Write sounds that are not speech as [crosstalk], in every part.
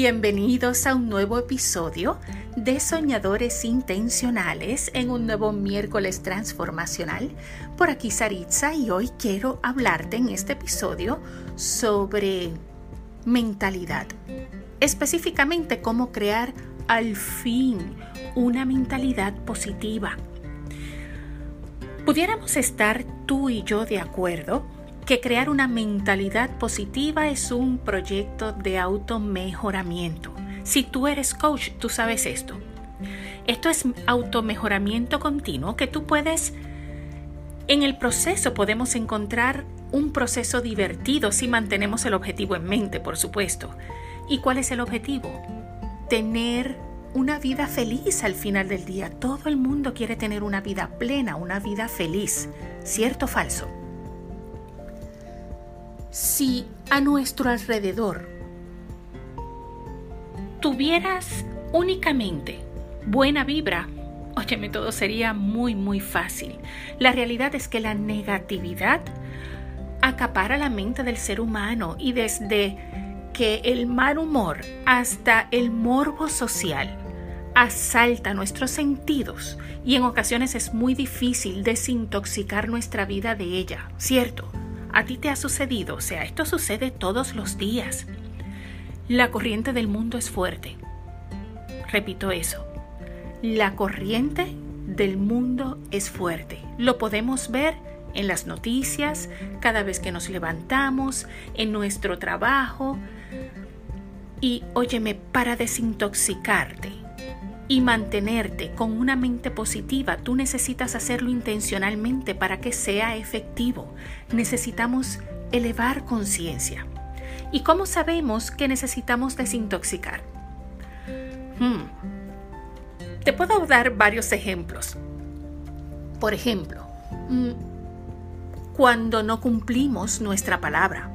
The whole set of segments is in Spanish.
Bienvenidos a un nuevo episodio de Soñadores Intencionales en un nuevo miércoles transformacional. Por aquí Saritza y hoy quiero hablarte en este episodio sobre mentalidad. Específicamente cómo crear al fin una mentalidad positiva. Pudiéramos estar tú y yo de acuerdo que crear una mentalidad positiva es un proyecto de automejoramiento. Si tú eres coach, tú sabes esto. Esto es automejoramiento continuo que tú puedes, en el proceso podemos encontrar un proceso divertido si mantenemos el objetivo en mente, por supuesto. ¿Y cuál es el objetivo? Tener una vida feliz al final del día. Todo el mundo quiere tener una vida plena, una vida feliz. ¿Cierto o falso? Si a nuestro alrededor tuvieras únicamente buena vibra, óyeme, todo sería muy, muy fácil. La realidad es que la negatividad acapara la mente del ser humano y desde que el mal humor hasta el morbo social asalta nuestros sentidos y en ocasiones es muy difícil desintoxicar nuestra vida de ella, ¿cierto? A ti te ha sucedido, o sea, esto sucede todos los días. La corriente del mundo es fuerte. Repito eso. La corriente del mundo es fuerte. Lo podemos ver en las noticias, cada vez que nos levantamos, en nuestro trabajo. Y óyeme, para desintoxicarte, y mantenerte con una mente positiva, tú necesitas hacerlo intencionalmente para que sea efectivo. Necesitamos elevar conciencia. ¿Y cómo sabemos que necesitamos desintoxicar? Hmm. Te puedo dar varios ejemplos. Por ejemplo, mm, cuando no cumplimos nuestra palabra,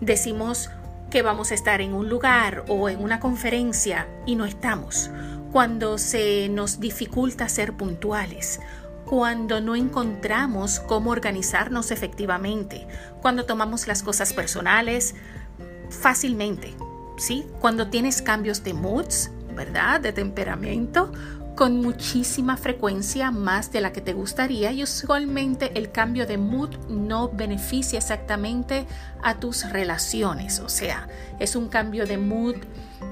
decimos que vamos a estar en un lugar o en una conferencia y no estamos cuando se nos dificulta ser puntuales, cuando no encontramos cómo organizarnos efectivamente, cuando tomamos las cosas personales fácilmente, ¿sí? Cuando tienes cambios de moods, ¿verdad? De temperamento, con muchísima frecuencia más de la que te gustaría y usualmente el cambio de mood no beneficia exactamente a tus relaciones, o sea, es un cambio de mood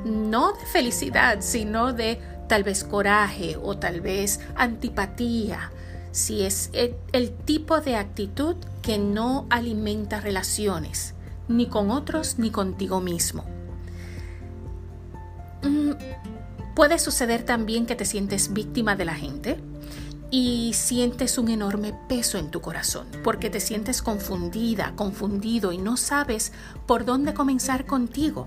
no de felicidad, sino de tal vez coraje o tal vez antipatía, si es el, tipo de actitud que no alimenta relaciones, ni con otros ni contigo mismo. Mm, puede suceder también que te sientes víctima de la gente y sientes un enorme peso en tu corazón porque te sientes confundida, confundido y no sabes por dónde comenzar contigo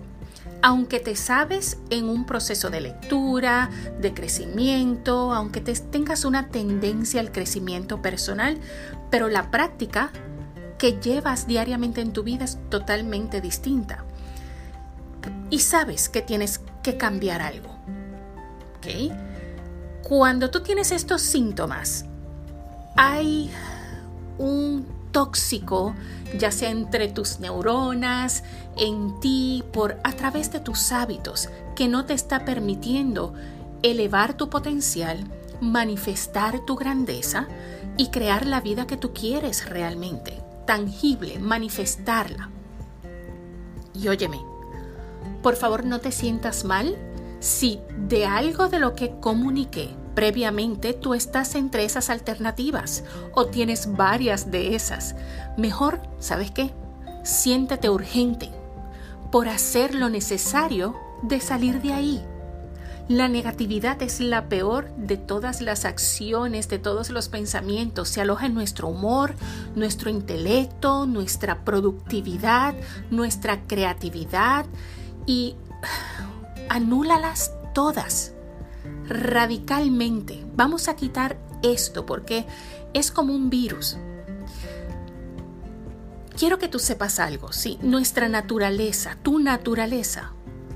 aunque te sabes en un proceso de lectura, de crecimiento, aunque te tengas una tendencia al crecimiento personal, pero la práctica que llevas diariamente en tu vida es totalmente distinta. Y sabes que tienes que cambiar algo. Cuando tú tienes estos síntomas, hay un tóxico, ya sea entre tus neuronas, en ti, por a través de tus hábitos, que no te está permitiendo elevar tu potencial, manifestar tu grandeza y crear la vida que tú quieres realmente, tangible, manifestarla. Y óyeme, por favor no te sientas mal si de algo de lo que comuniqué previamente tú estás entre esas alternativas o tienes varias de esas. Mejor, ¿sabes qué? Siéntete urgente por hacer lo necesario de salir de ahí. La negatividad es la peor de todas las acciones, de todos los pensamientos. Se aloja en nuestro humor, nuestro intelecto, nuestra productividad, nuestra creatividad y anúlalas todas radicalmente. Vamos a quitar esto porque es como un virus. Quiero que tú sepas algo, sí, nuestra naturaleza, tu naturaleza,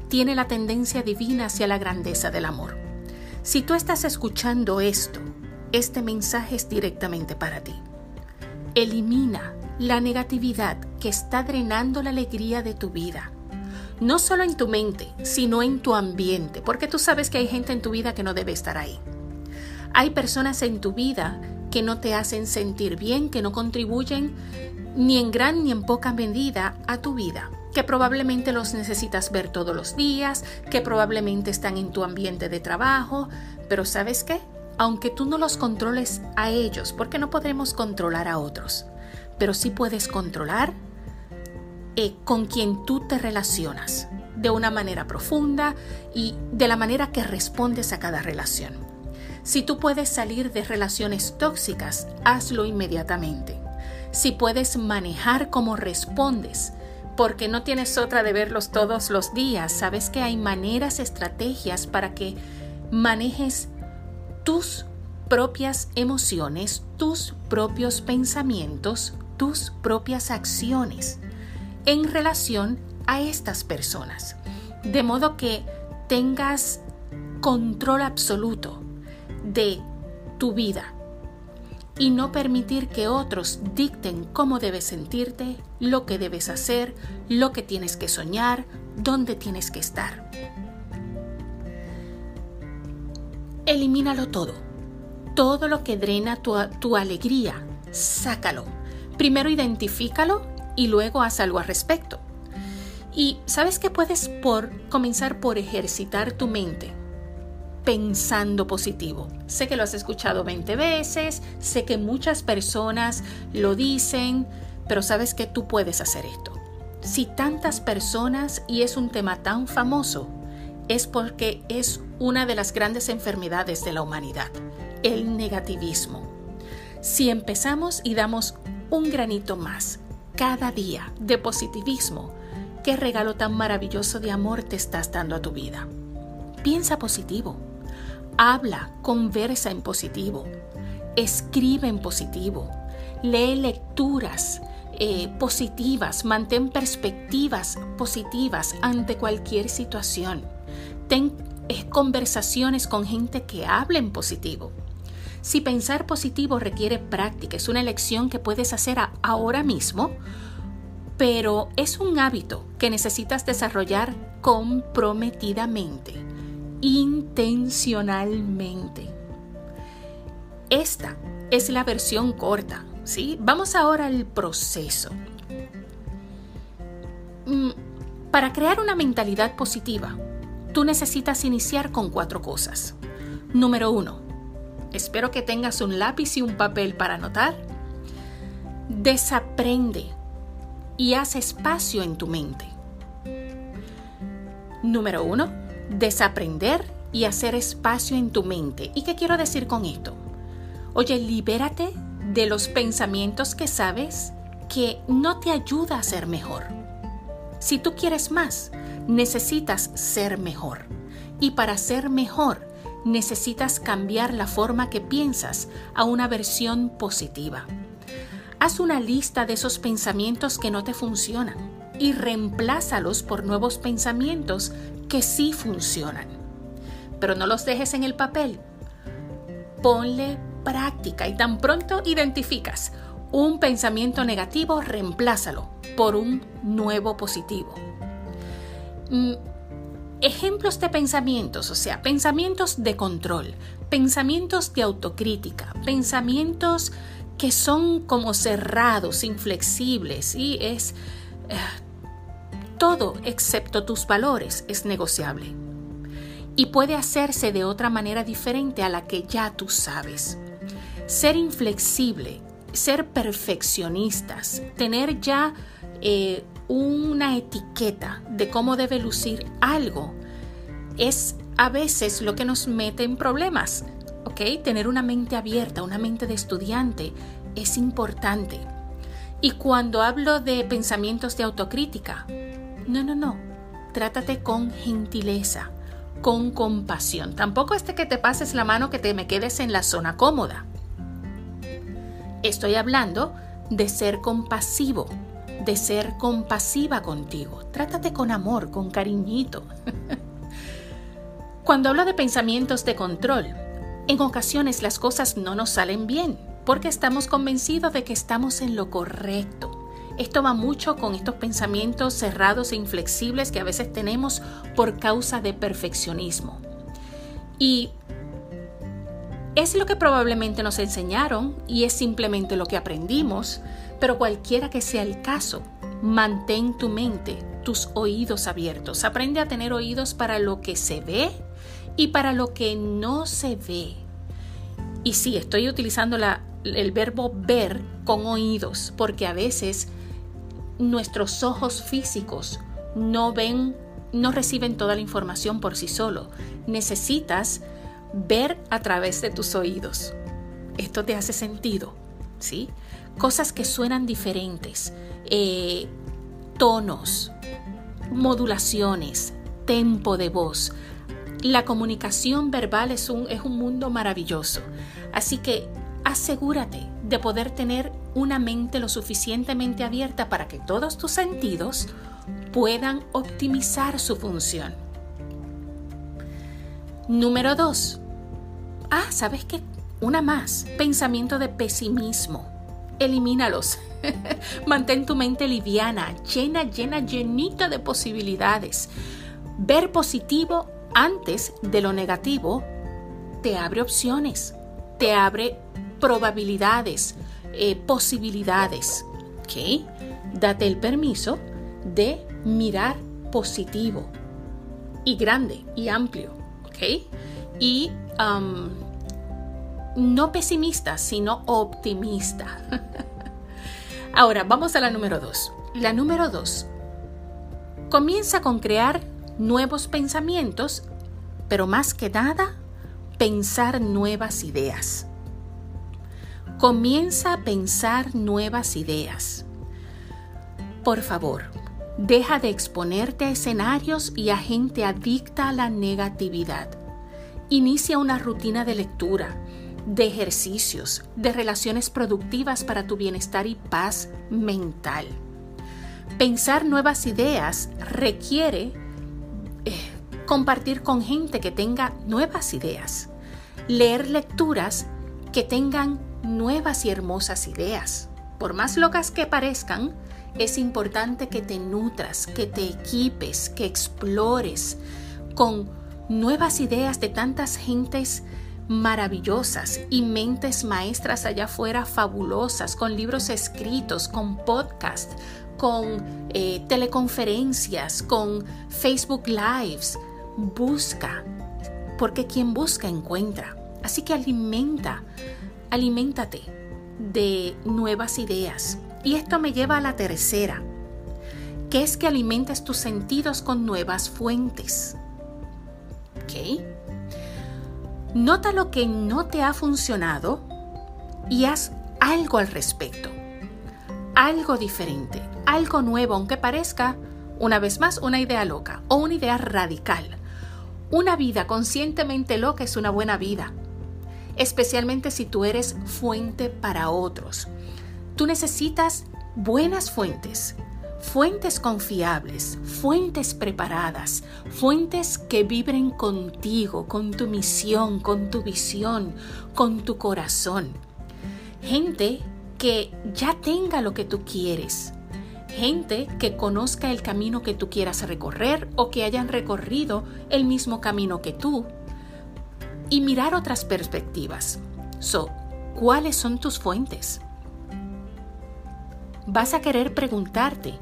tiene la tendencia divina hacia la grandeza del amor. Si tú estás escuchando esto, este mensaje es directamente para ti. Elimina la negatividad que está drenando la alegría de tu vida. No solo en tu mente, sino en tu ambiente, porque tú sabes que hay gente en tu vida que no debe estar ahí. Hay personas en tu vida que no te hacen sentir bien, que no contribuyen ni en gran ni en poca medida a tu vida, que probablemente los necesitas ver todos los días, que probablemente están en tu ambiente de trabajo, pero ¿sabes qué? Aunque tú no los controles a ellos, porque no podremos controlar a otros, pero sí puedes controlar eh, con quien tú te relacionas de una manera profunda y de la manera que respondes a cada relación. Si tú puedes salir de relaciones tóxicas, hazlo inmediatamente. Si puedes manejar cómo respondes, porque no tienes otra de verlos todos los días, sabes que hay maneras, estrategias para que manejes tus propias emociones, tus propios pensamientos, tus propias acciones en relación a estas personas. De modo que tengas control absoluto de tu vida y no permitir que otros dicten cómo debes sentirte, lo que debes hacer, lo que tienes que soñar, dónde tienes que estar. Elimínalo todo. Todo lo que drena tu, tu alegría, sácalo. Primero identifícalo y luego haz algo al respecto. Y sabes que puedes por comenzar por ejercitar tu mente pensando positivo. Sé que lo has escuchado 20 veces, sé que muchas personas lo dicen, pero sabes que tú puedes hacer esto. Si tantas personas y es un tema tan famoso, es porque es una de las grandes enfermedades de la humanidad, el negativismo. Si empezamos y damos un granito más cada día de positivismo, qué regalo tan maravilloso de amor te estás dando a tu vida. Piensa positivo, habla, conversa en positivo, escribe en positivo, lee lecturas eh, positivas, mantén perspectivas positivas ante cualquier situación. Ten eh, conversaciones con gente que hable en positivo. Si pensar positivo requiere práctica, es una elección que puedes hacer ahora mismo, pero es un hábito que necesitas desarrollar comprometidamente, intencionalmente. Esta es la versión corta, ¿sí? Vamos ahora al proceso. Mm, para crear una mentalidad positiva, tú necesitas iniciar con cuatro cosas. Número uno, espero que tengas un lápiz y un papel para anotar. Desaprende y haz espacio en tu mente. Número uno, desaprender y hacer espacio en tu mente. ¿Y qué quiero decir con esto? Oye, libérate de los pensamientos que sabes que no te ayuda a ser mejor. Si tú quieres más, necesitas ser mejor. Y para ser mejor, necesitas cambiar la forma que piensas a una versión positiva. Haz una lista de esos pensamientos que no te funcionan y reemplázalos por nuevos pensamientos que sí funcionan. Pero no los dejes en el papel. Ponle práctica y tan pronto identificas un pensamiento negativo, reemplázalo por un nuevo positivo. Ejemplos de pensamientos, o sea, pensamientos de control, pensamientos de autocrítica, pensamientos que son como cerrados, inflexibles y es eh, todo excepto tus valores es negociable y puede hacerse de otra manera diferente a la que ya tú sabes. Ser inflexible, ser perfeccionistas, tener ya eh, una etiqueta de cómo debe lucir algo es a veces lo que nos mete en problemas. ¿Ok? Tener una mente abierta, una mente de estudiante es importante. Y cuando hablo de pensamientos de autocrítica, no, no, no. Trátate con gentileza, con compasión. Tampoco este que te pases la mano que te me quedes en la zona cómoda. Estoy hablando de ser compasivo, de ser compasiva contigo. Trátate con amor, con cariñito. [laughs] Cuando hablo de pensamientos de control, en ocasiones las cosas no nos salen bien porque estamos convencidos de que estamos en lo correcto Esto va mucho con estos pensamientos cerrados e inflexibles que a veces tenemos por causa de perfeccionismo. Y es lo que probablemente nos enseñaron y es simplemente lo que aprendimos, pero cualquiera que sea el caso, mantén tu mente, tus oídos abiertos. Aprende a tener oídos para lo que se ve y para lo que no se ve. Y sí, estoy utilizando el verbo ver con oídos, porque a veces nuestros ojos físicos no ven, no reciben toda la información por sí solo. Necesitas ver a través de tus oídos. Esto te hace sentido, ¿sí? Cosas que suenan diferentes, eh, tonos, modulaciones, tempo de voz. La comunicación verbal es un, es un mundo maravilloso. Así que asegúrate de poder tener una mente lo suficientemente abierta para que todos tus sentidos puedan optimizar su función. Número 2. Ah, ¿sabes qué? Una más. Pensamiento de pesimismo. Elimínalos. [laughs] Mantén tu mente liviana, llena, llena, llenita de posibilidades. Ver positivo antes de lo negativo te abre opciones, te abre probabilidades, eh, posibilidades. ¿Ok? Date el permiso de mirar positivo y grande y amplio. ¿Ok? Y um, no pesimista, sino optimista. [laughs] Ahora, vamos a la número dos. La número dos. Comienza con crear nuevos pensamientos, pero más que nada, pensar nuevas ideas. Comienza a pensar nuevas ideas. Por favor, deja de exponerte a escenarios y a gente adicta a la negatividad. Inicia una rutina de lectura, de ejercicios, de relaciones productivas para tu bienestar y paz mental. Pensar nuevas ideas requiere eh, compartir con gente que tenga nuevas ideas, leer lecturas que tengan nuevas y hermosas ideas. Por más locas que parezcan, es importante que te nutras, que te equipes, que explores con nuevas ideas de tantas gentes maravillosas y mentes maestras allá afuera fabulosas, con libros escritos, con podcasts, con eh, teleconferencias, con Facebook Lives. Busca, porque quien busca encuentra. Así que alimenta, aliméntate de nuevas ideas. Y esto me lleva a la tercera, que es que alimentes tus sentidos con nuevas fuentes. ¿Ok? Nota lo que no te ha funcionado y haz algo al respecto. Algo diferente, algo nuevo, aunque parezca, una vez más, una idea loca o una idea radical. Una vida conscientemente loca es una buena vida, especialmente si tú eres fuente para otros. Tú necesitas buenas fuentes, fuentes confiables, fuentes preparadas, fuentes que vibren contigo, con tu misión, con tu visión, con tu corazón. Gente que ya tenga lo que tú quieres. Gente que conozca el camino que tú quieras recorrer o que hayan recorrido el mismo camino que tú. Y mirar otras perspectivas. So, ¿cuáles son tus fuentes? Vas a querer preguntarte,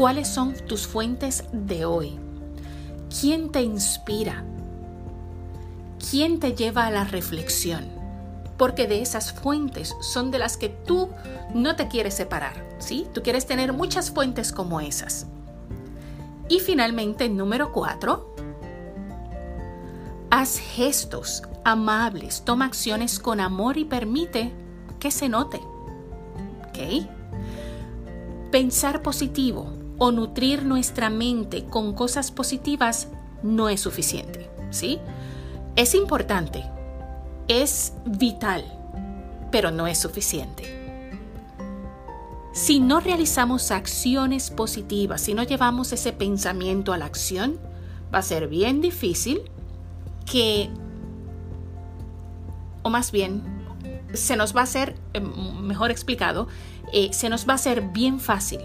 ¿Cuáles son tus fuentes de hoy? ¿Quién te inspira? ¿Quién te lleva a la reflexión? Porque de esas fuentes son de las que tú no te quieres separar, ¿sí? Tú quieres tener muchas fuentes como esas. Y finalmente, número cuatro, haz gestos amables, toma acciones con amor y permite que se note. ¿Ok? Pensar positivo, o nutrir nuestra mente con cosas positivas no es suficiente, ¿sí? Es importante, es vital, pero no es suficiente. Si no realizamos acciones positivas, si no llevamos ese pensamiento a la acción, va a ser bien difícil que, o más bien, se nos va a hacer, em, mejor explicado, eh, se nos va a hacer bien fácil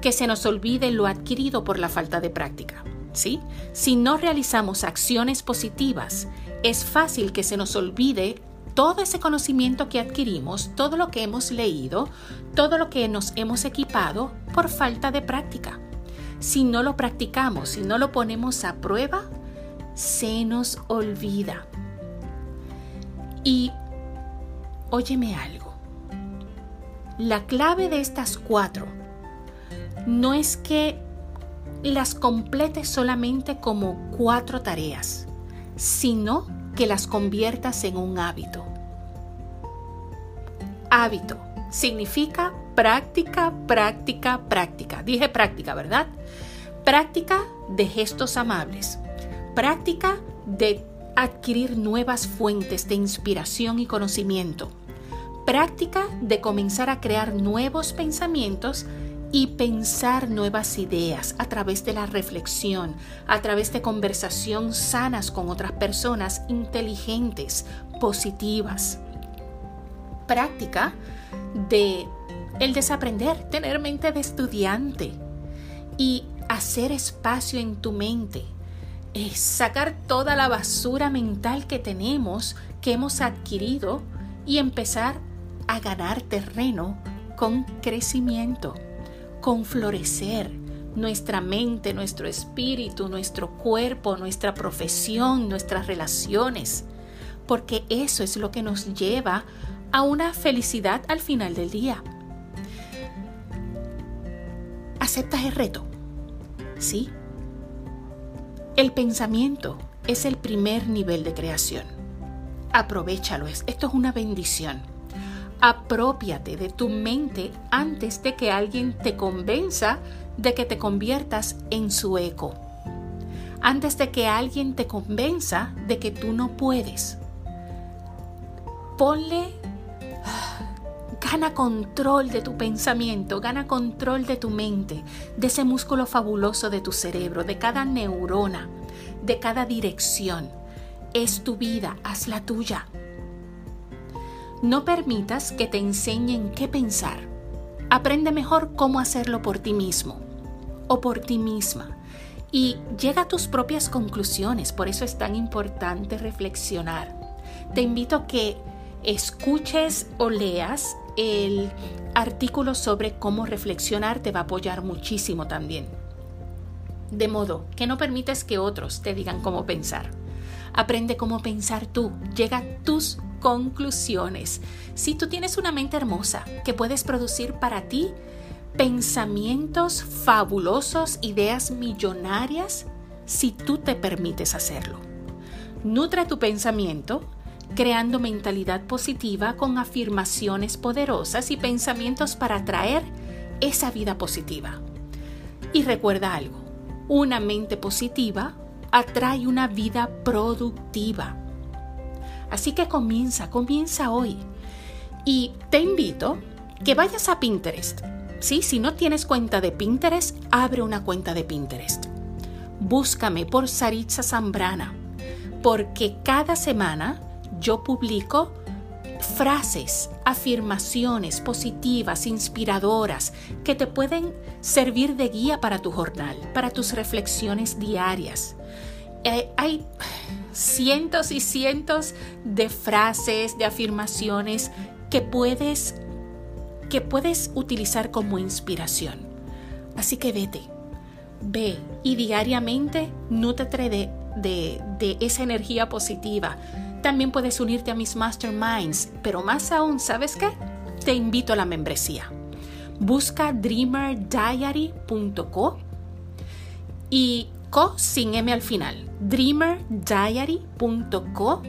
que se nos olvide lo adquirido por la falta de práctica. ¿sí? Si no realizamos acciones positivas, es fácil que se nos olvide todo ese conocimiento que adquirimos, todo lo que hemos leído, todo lo que nos hemos equipado por falta de práctica. Si no lo practicamos, si no lo ponemos a prueba, se nos olvida. Y óyeme algo. La clave de estas cuatro no es que las completes solamente como cuatro tareas, sino que las conviertas en un hábito. Hábito significa práctica, práctica, práctica. Dije práctica, ¿verdad? Práctica de gestos amables. Práctica de adquirir nuevas fuentes de inspiración y conocimiento. Práctica de comenzar a crear nuevos pensamientos y pensar nuevas ideas a través de la reflexión, a través de conversación sanas con otras personas inteligentes, positivas. Práctica de el desaprender, tener mente de estudiante y hacer espacio en tu mente. Es sacar toda la basura mental que tenemos, que hemos adquirido y empezar a ganar terreno con crecimiento con florecer nuestra mente, nuestro espíritu, nuestro cuerpo, nuestra profesión, nuestras relaciones, porque eso es lo que nos lleva a una felicidad al final del día. ¿Aceptas el reto? ¿Sí? El pensamiento es el primer nivel de creación. Aprovechalo, esto es una bendición. Apropiate de tu mente antes de que alguien te convenza de que te conviertas en su eco. Antes de que alguien te convenza de que tú no puedes. Ponle, [sighs] gana control de tu pensamiento, gana control de tu mente, de ese músculo fabuloso de tu cerebro, de cada neurona, de cada dirección. Es tu vida, hazla tuya. No permitas que te enseñen qué pensar. Aprende mejor cómo hacerlo por ti mismo o por ti misma y llega a tus propias conclusiones. Por eso es tan importante reflexionar. Te invito a que escuches o leas el artículo sobre cómo reflexionar. Te va a apoyar muchísimo también. De modo que no permites que otros te digan cómo pensar. Aprende cómo pensar tú. Llega a tus conclusiones. Si tú tienes una mente hermosa que puedes producir para ti pensamientos fabulosos, ideas millonarias, si tú te permites hacerlo. Nutre tu pensamiento creando mentalidad positiva con afirmaciones poderosas y pensamientos para atraer esa vida positiva. Y recuerda algo, una mente positiva atrae una vida productiva. Así que comienza, comienza hoy. Y te invito que vayas a Pinterest. ¿sí? Si no tienes cuenta de Pinterest, abre una cuenta de Pinterest. Búscame por Saritza Zambrana, porque cada semana yo publico frases, afirmaciones positivas, inspiradoras, que te pueden servir de guía para tu jornal, para tus reflexiones diarias. Eh, hay cientos y cientos de frases, de afirmaciones que puedes, que puedes utilizar como inspiración. Así que vete, ve y diariamente nútrete de, de, de esa energía positiva. También puedes unirte a mis masterminds, pero más aún, ¿sabes qué? Te invito a la membresía. Busca dreamerdiary.co y sin M al final. dreamerdiary.co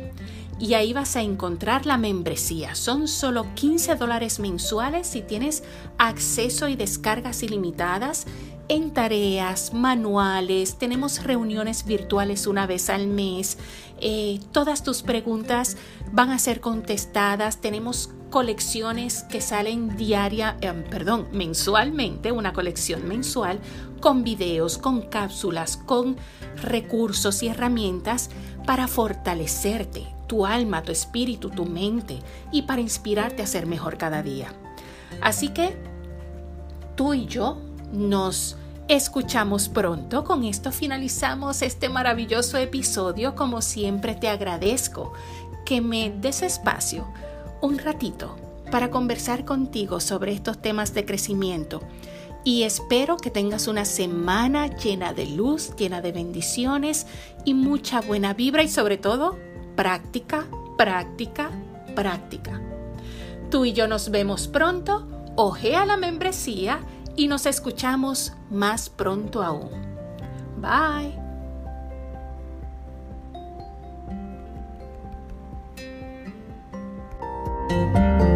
y ahí vas a encontrar la membresía. Son solo 15 dólares mensuales y tienes acceso y descargas ilimitadas en tareas, manuales, tenemos reuniones virtuales una vez al mes, eh, todas tus preguntas van a ser contestadas, tenemos colecciones que salen diaria, eh, perdón, mensualmente, una colección mensual con videos, con cápsulas, con recursos y herramientas para fortalecerte tu alma, tu espíritu, tu mente y para inspirarte a ser mejor cada día. Así que tú y yo nos escuchamos pronto. Con esto finalizamos este maravilloso episodio. Como siempre te agradezco que me des espacio un ratito para conversar contigo sobre estos temas de crecimiento. Y espero que tengas una semana llena de luz, llena de bendiciones y mucha buena vibra y sobre todo práctica, práctica, práctica. Tú y yo nos vemos pronto, ojea la membresía y nos escuchamos más pronto aún. Bye. Música